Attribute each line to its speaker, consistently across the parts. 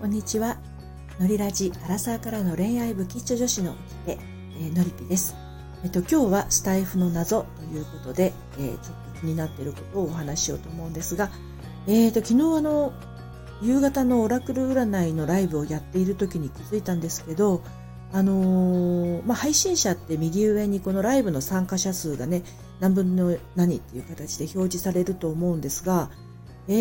Speaker 1: こんにちは。のりラジアラサーからの恋愛不吉女子のおきて、えー、のりぴです。えっと、今日はスタイフの謎ということで、えー、ちょっと気になっていることをお話ししようと思うんですが、えーと、昨日あの、夕方のオラクル占いのライブをやっている時に気づいたんですけど、あのー、まあ、配信者って右上にこのライブの参加者数がね、何分の何っていう形で表示されると思うんですが、え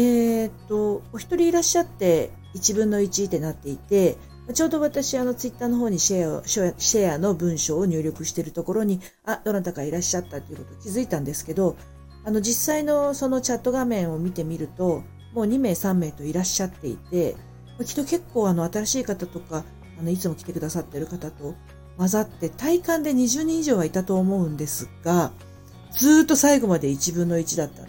Speaker 1: ー、と、お一人いらっしゃって1分の1ってなっていて、ちょうど私、あの、ツイッターの方にシェアシェアの文章を入力しているところに、あ、どなたかいらっしゃったということを気づいたんですけど、あの、実際のそのチャット画面を見てみると、もう2名3名といらっしゃっていて、きっと結構あの、新しい方とか、あの、いつも来てくださっている方と混ざって、体感で20人以上はいたと思うんですが、ずっと最後まで1分の1だった。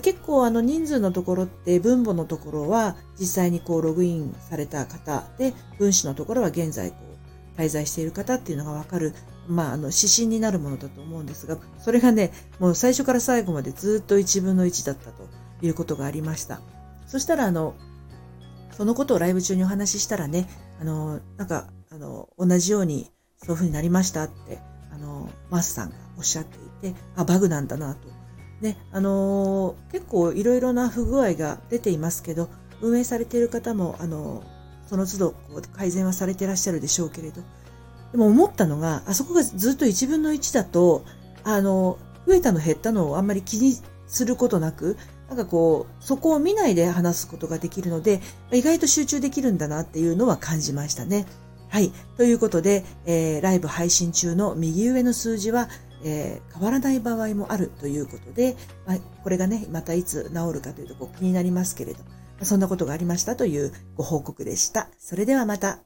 Speaker 1: 結構あの人数のところって分母のところは実際にこうログインされた方で分子のところは現在こう滞在している方っていうのがわかる、まああの指針になるものだと思うんですが、それがね、もう最初から最後までずっと1分の1だったということがありました。そしたらあの、そのことをライブ中にお話ししたらね、あの、なんか、あの、同じようにそういう風になりましたって、あの、マスさんがおっしゃっていて、あ、バグなんだなとね、あのー、結構いろいろな不具合が出ていますけど、運営されている方も、あのー、その都度こう改善はされていらっしゃるでしょうけれど、でも思ったのが、あそこがずっと1分の1だと、あのー、増えたの減ったのをあんまり気にすることなく、なんかこう、そこを見ないで話すことができるので、意外と集中できるんだなっていうのは感じましたね。はい。ということで、えー、ライブ配信中の右上の数字は、えー、変わらない場合もあるということで、まあ、これがね、またいつ治るかというとこ気になりますけれど、そんなことがありましたというご報告でした。それではまた。